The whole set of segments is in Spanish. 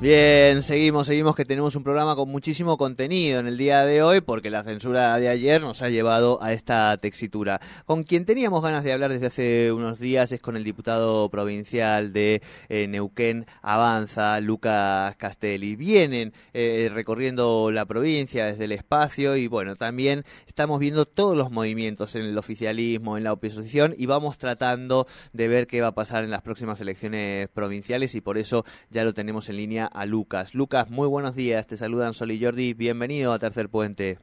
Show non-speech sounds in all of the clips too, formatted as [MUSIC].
Bien, seguimos, seguimos que tenemos un programa con muchísimo contenido en el día de hoy porque la censura de ayer nos ha llevado a esta textura. Con quien teníamos ganas de hablar desde hace unos días es con el diputado provincial de eh, Neuquén Avanza, Lucas Castelli. Vienen eh, recorriendo la provincia desde el espacio y bueno, también estamos viendo todos los movimientos en el oficialismo, en la oposición y vamos tratando de ver qué va a pasar en las próximas elecciones provinciales y por eso ya lo tenemos en línea a Lucas. Lucas, muy buenos días, te saludan Sol y Jordi, bienvenido a Tercer Puente.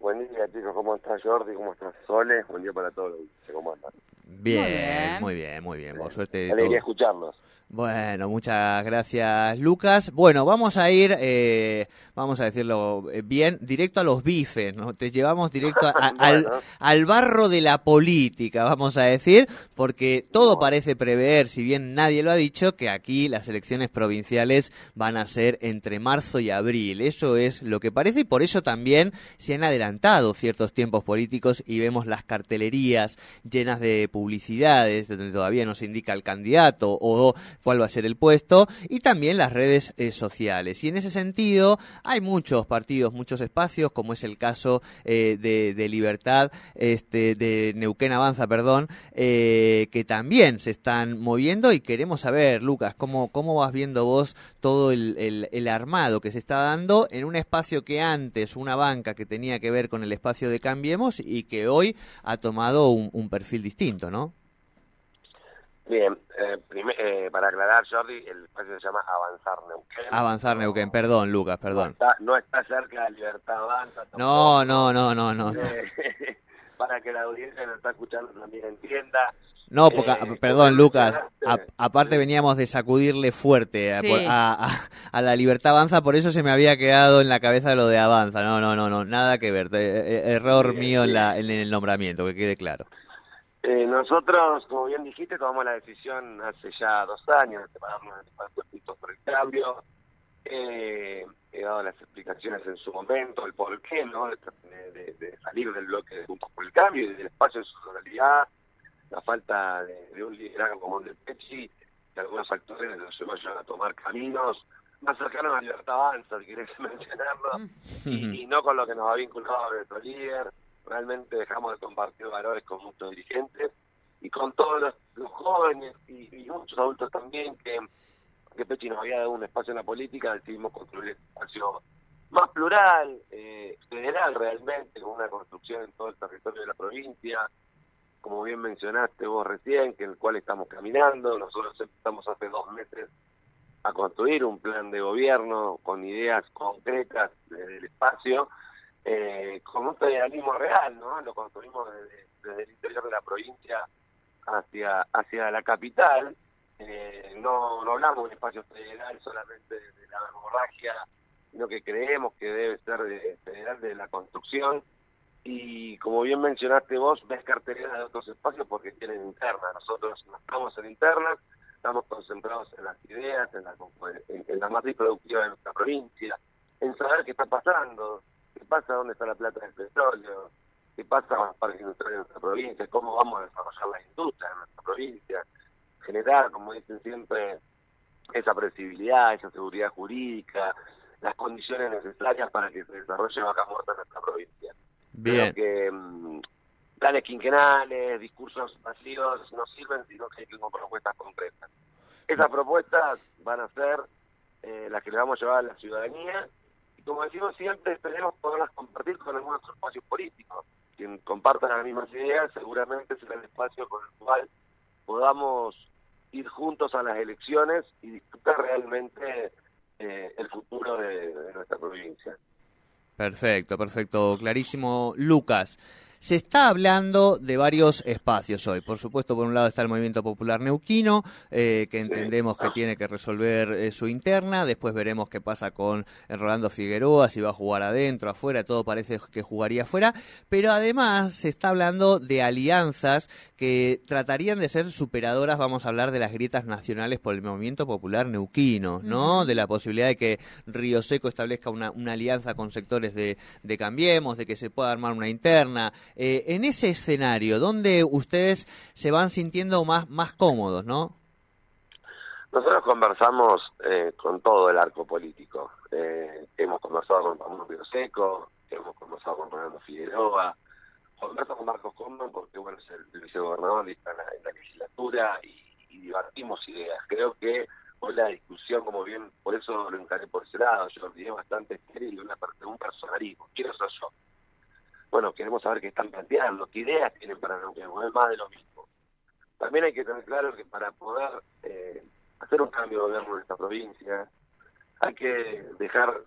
Buen día chicos, ¿cómo estás Jordi? ¿Cómo estás Sole? Buen día para todos, ¿cómo andan? Bien, muy bien, muy bien, por suerte. Alegría escucharlos. Bueno, muchas gracias Lucas. Bueno, vamos a ir, eh, vamos a decirlo bien, directo a los bifes, ¿no? Te llevamos directo [LAUGHS] al, barro de la política, vamos a decir, porque todo parece prever, si bien nadie lo ha dicho, que aquí las elecciones provinciales van a ser entre marzo y abril. Eso es lo que parece y por eso también se han adelantado ciertos tiempos políticos y vemos las cartelerías llenas de publicidades donde todavía no se indica el candidato o cuál va a ser el puesto, y también las redes eh, sociales. Y en ese sentido hay muchos partidos, muchos espacios, como es el caso eh, de, Libertad, este, de Neuquén Avanza, perdón, eh, que también se están moviendo y queremos saber, Lucas, cómo, cómo vas viendo vos todo el, el, armado que se está dando en un espacio que antes, una banca que tenía que ver con el espacio de Cambiemos y que hoy ha tomado un perfil distinto, ¿no? Bien, eh, eh, para aclarar, Jordi, el espacio se llama Avanzar Neuquén. Avanzar Neuquén, perdón, Lucas, perdón. No está, cerca de Libertad Avanza. No, no, no, no, no. [LAUGHS] para que la audiencia que nos está escuchando también entienda. No, porque, eh, perdón, Lucas, aparte veníamos de sacudirle fuerte a, la Libertad Avanza, por eso se me había quedado en la cabeza lo de Avanza. No, no, no, no, nada que ver. error mío en, la, en el nombramiento, que quede claro. Eh, nosotros, como bien dijiste, tomamos la decisión hace ya dos años de separarnos de Puntos por el Cambio. Eh, he dado las explicaciones en su momento, el por qué, ¿no? De, salir del bloque de Puntos por el Cambio y del espacio de su totalidad, la falta de, un liderazgo como el del Pechi, que algunos factores nos vayan a tomar caminos más cercanos a libertad avanza, si querés [LAUGHS] mencionarlo, y, y, no con lo que nos ha vinculado a nuestro líder realmente dejamos de compartir valores con muchos dirigentes y con todos los, jóvenes y, muchos adultos también que, que Pechi nos había dado un espacio en la política, decidimos construir un espacio más plural, eh, federal realmente, con una construcción en todo el territorio de la provincia, como bien mencionaste vos recién, que en el cual estamos caminando, nosotros empezamos hace dos meses a construir un plan de gobierno con ideas concretas del espacio, eh, con un federalismo real, ¿no? Lo construimos desde, el interior de la provincia hacia hacia la capital. Eh, no, no hablamos de un espacio federal solamente de la hemorragia, sino que creemos que debe ser de, federal de la construcción. Y como bien mencionaste vos, ves cartelera de otros espacios porque tienen interna. Nosotros no estamos en internas, estamos concentrados en las ideas, en la, en, en la matriz productiva de nuestra provincia, en saber qué está pasando, pasa, dónde está la plata del petróleo, qué pasa con los parques industriales de nuestra provincia, cómo vamos a desarrollar la industria en nuestra provincia, generar, como dicen siempre, esa previsibilidad, esa seguridad jurídica, las condiciones necesarias para que se desarrolle vaca muerta en nuestra provincia. Bien. Creo que mm, planes quinquenales, discursos vacíos no sirven, sino que hay que propuestas concretas. Esas propuestas van a ser eh, las que le vamos a llevar a la ciudadanía como decimos siempre, esperemos poderlas compartir con algunos espacios políticos. Quien comparta las mismas ideas seguramente será el espacio con el cual podamos ir juntos a las elecciones y disfrutar realmente eh, el futuro de, nuestra provincia. Perfecto, perfecto, clarísimo. Lucas, Se está hablando de varios espacios hoy. Por supuesto, por un lado está el Movimiento Popular Neuquino, eh, que entendemos que tiene que resolver eh, su interna. Después veremos qué pasa con Rolando Figueroa, si va a jugar adentro, afuera. Todo parece que jugaría afuera. Pero además se está hablando de alianzas que tratarían de ser superadoras, vamos a hablar de las grietas nacionales por el Movimiento Popular Neuquino, ¿no? De la posibilidad de que Río Seco establezca una, alianza con sectores de, de Cambiemos, de que se pueda armar una interna. Eh, en ese escenario, ¿dónde ustedes se van sintiendo más, más cómodos, no? Nosotros conversamos eh, con todo el arco político. Eh, hemos conversado con Pablo Seco, hemos conversado con Fernando Figueroa, conversamos con Marcos Coman porque bueno es el, vicegobernador está en la, legislatura y, debatimos ideas. Creo que hoy la discusión, como bien, por eso lo encaré por ese lado, yo dije bastante estéril, una, un personalismo. Quiero ser yo bueno, queremos saber qué están planteando, qué ideas tienen para no es más de lo mismo. También hay que tener claro que para poder eh, hacer un cambio de gobierno en esta provincia, hay que dejar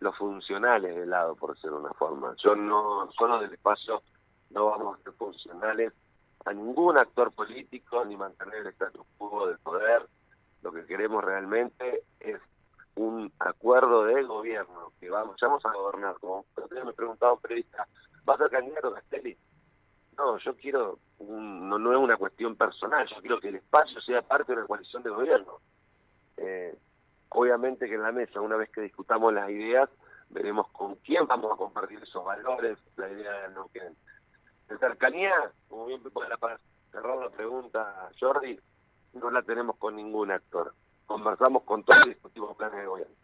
los funcionales de lado, por decirlo de una forma. Yo no, solo del espacio, no vamos a ser funcionales a ningún actor político ni mantener el status quo del poder. Lo que queremos realmente es un acuerdo de gobierno que vamos, a gobernar. Como me preguntaba un periodista, ¿va a ser candidato Castelli? No, yo quiero, no, no es una cuestión personal, yo quiero que el espacio sea parte de una coalición de gobierno. Eh, obviamente que en la mesa, una vez que discutamos las ideas, veremos con quién vamos a compartir esos valores, la idea de no que de cercanía, como bien para cerrar la pregunta, Jordi, no la tenemos con ningún actor conversamos con todos los discutimos planes de gobierno.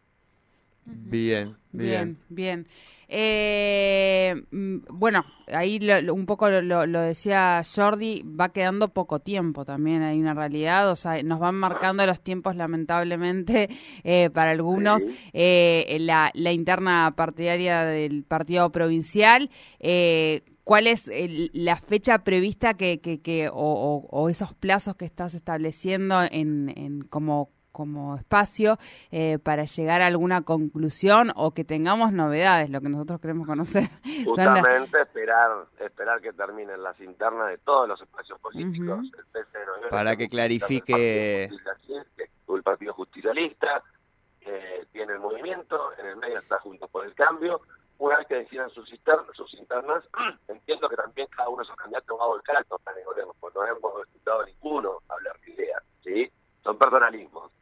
Bien, bien. Bien, eh, mm, bueno, ahí un poco lo, decía Jordi, va quedando poco tiempo también, hay una realidad, o sea, nos van marcando los tiempos lamentablemente [LAUGHS] eh, para algunos, eh, la, la, interna partidaria del partido provincial. ¿Cuál es la fecha prevista que, que, que o, o, esos plazos que estás estableciendo en, en como como espacio eh, para llegar a alguna conclusión o que tengamos novedades, lo que nosotros queremos conocer. [LAUGHS] Justamente esperar esperar que terminen las internas de todos los espacios políticos. para que clarifique... El Partido Justicialista eh, tiene el movimiento, en el medio está Juntos por el Cambio. Una vez que decidan sus, internas, sus internas [CLEARS THROAT] entiendo que también cada uno de esos candidatos va a volcar al total porque no hemos escuchado ninguno hablar de ideas, ¿sí? Son personalismos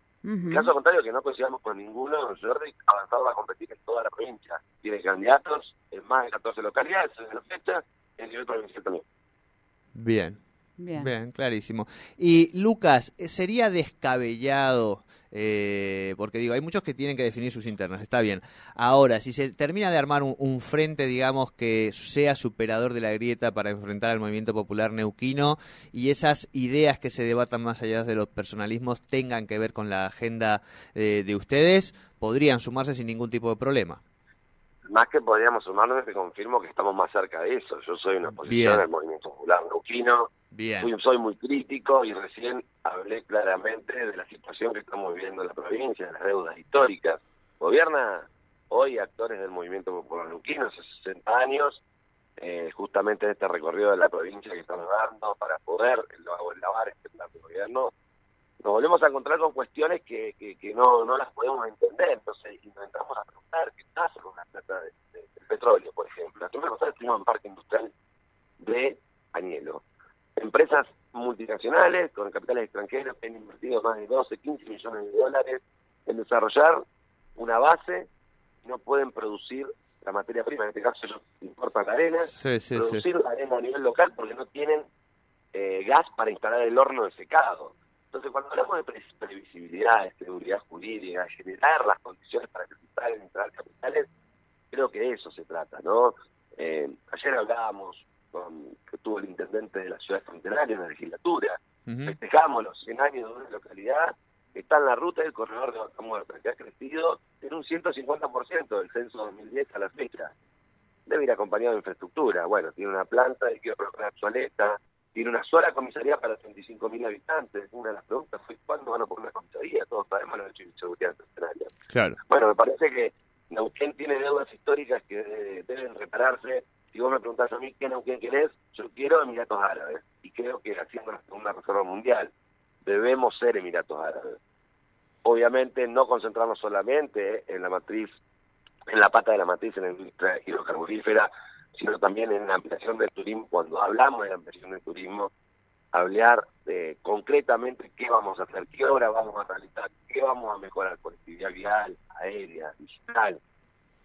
caso contrario, que no coincidamos con ninguno, Jordi avanzado va a competir en toda la provincia. Tiene candidatos en más de 14 localidades en la fecha, en nivel provincial también. Bien. Bien. Bien, clarísimo. Y Lucas, ¿sería descabellado eh, porque digo, hay muchos que tienen que definir sus internas, está bien. Ahora, si se termina de armar un, frente, digamos, que sea superador de la grieta para enfrentar al movimiento popular neuquino y esas ideas que se debatan más allá de los personalismos tengan que ver con la agenda eh, de ustedes, podrían sumarse sin ningún tipo de problema. Más que podríamos sumarnos, te confirmo que estamos más cerca de eso. Yo soy una oposición del movimiento popular neuquino soy muy crítico y recién hablé claramente de la situación que estamos viviendo en la provincia, de las deudas históricas. Gobierna hoy actores del movimiento popular luquino hace 60 años, eh, justamente en este recorrido de la provincia que estamos dando para poder lavar este plan de gobierno. Nos volvemos a encontrar con cuestiones que, no, no las podemos entender, entonces intentamos a preguntar qué pasa con la plata de, petróleo, por ejemplo. La primera cosa es que un parque industrial de multinacionales con capitales extranjeros que han invertido más de 12, 15 millones de dólares en desarrollar una base no pueden producir la materia prima, en este caso ellos importan la arena, producir la arena a nivel local porque no tienen eh, gas para instalar el horno de secado. Entonces, cuando hablamos de previsibilidad, de seguridad jurídica, generar las condiciones para que se instalen instalar capitales, creo que de eso se trata, ¿no? Eh, ayer hablábamos que tuvo el intendente de la ciudad fronteraria en la legislatura. Festejamos los 100 años de una localidad que está en la ruta del corredor de Vaca Muerta, que ha crecido en un 150% del censo 2010 a la fecha. Debe ir acompañado de infraestructura. Bueno, tiene una planta de quirófano obsoleta, tiene una sola comisaría para 35.000 habitantes. Una de las preguntas fue, ¿cuándo van a poner una comisaría? Todos sabemos lo de seguridad fronteraria. Claro. Bueno, me parece que Neuquén tiene deudas históricas que deben repararse. Si vos me preguntás a mí qué Neuquén querés, yo quiero Emiratos Árabes. Y creo que haciendo la segunda reserva mundial debemos ser Emiratos Árabes. Obviamente no concentrarnos solamente en la matriz, en la pata de la matriz en la industria hidrocarburífera, sino también en la ampliación del turismo. Cuando hablamos de la ampliación del turismo, hablar de concretamente qué vamos a hacer, qué obra vamos a realizar, qué vamos a mejorar, conectividad vial, aérea, digital,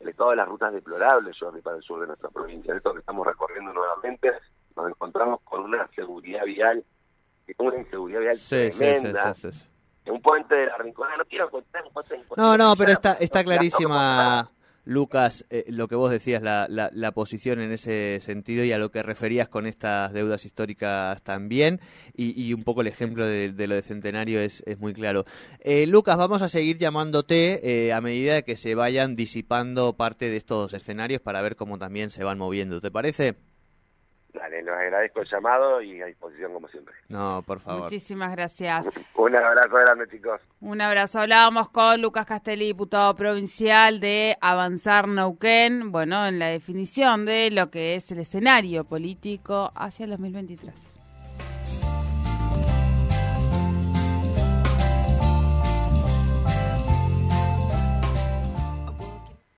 el estado de las rutas deplorables, yo para el sur de nuestra provincia. Esto que estamos recorriendo nuevamente, nos encontramos con una seguridad vial, una inseguridad vial tremenda. un puente de la Rinconada, no quiero contar puente No, no, pero está, está clarísima Lucas, eh, lo que vos decías, la, la, posición en ese sentido y a lo que referías con estas deudas históricas también, y, un poco el ejemplo de, lo de Centenario es, es muy claro. Eh, Lucas, vamos a seguir llamándote eh, a medida que se vayan disipando parte de estos escenarios para ver cómo también se van moviendo, ¿te parece? Dale, les agradezco el llamado y a disposición como siempre. No, por favor. Muchísimas gracias. [LAUGHS] Un abrazo grande, chicos. Un abrazo. Hablábamos con Lucas Castelli, diputado provincial de Avanzar Neuquén, bueno, en la definición de lo que es el escenario político hacia el 2023.